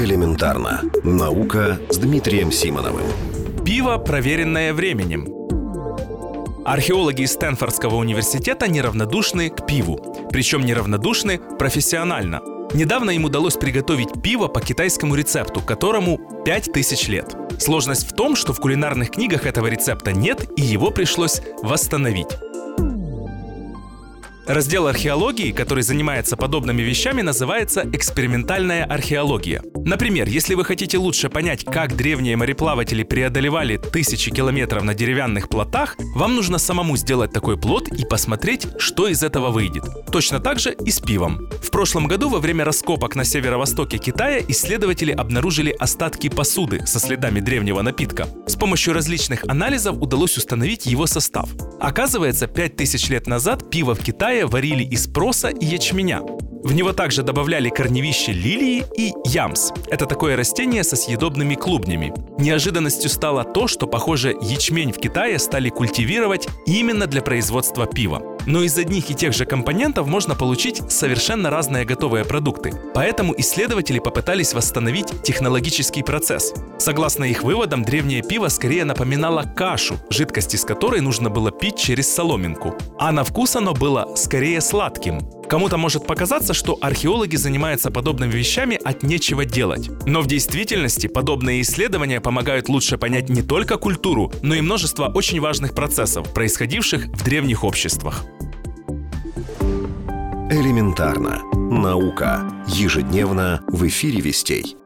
Элементарно. Наука с Дмитрием Симоновым. Пиво, проверенное временем. Археологи из Стэнфордского университета неравнодушны к пиву. Причем неравнодушны профессионально. Недавно им удалось приготовить пиво по китайскому рецепту, которому 5000 лет. Сложность в том, что в кулинарных книгах этого рецепта нет, и его пришлось восстановить. Раздел археологии, который занимается подобными вещами, называется экспериментальная археология. Например, если вы хотите лучше понять, как древние мореплаватели преодолевали тысячи километров на деревянных плотах, вам нужно самому сделать такой плот и посмотреть, что из этого выйдет. Точно так же и с пивом. В прошлом году во время раскопок на северо-востоке Китая исследователи обнаружили остатки посуды со следами древнего напитка. С помощью различных анализов удалось установить его состав. Оказывается, 5000 лет назад пиво в Китае варили из проса и ячменя. В него также добавляли корневище лилии и ямс. Это такое растение со съедобными клубнями. Неожиданностью стало то, что, похоже, ячмень в Китае стали культивировать именно для производства пива. Но из одних и тех же компонентов можно получить совершенно разные готовые продукты. Поэтому исследователи попытались восстановить технологический процесс. Согласно их выводам, древнее пиво скорее напоминало кашу, жидкость из которой нужно было пить через соломинку. А на вкус оно было скорее сладким. Кому-то может показаться, что археологи занимаются подобными вещами от нечего делать. Но в действительности подобные исследования помогают лучше понять не только культуру, но и множество очень важных процессов, происходивших в древних обществах. Элементарно. Наука. Ежедневно в эфире «Вестей».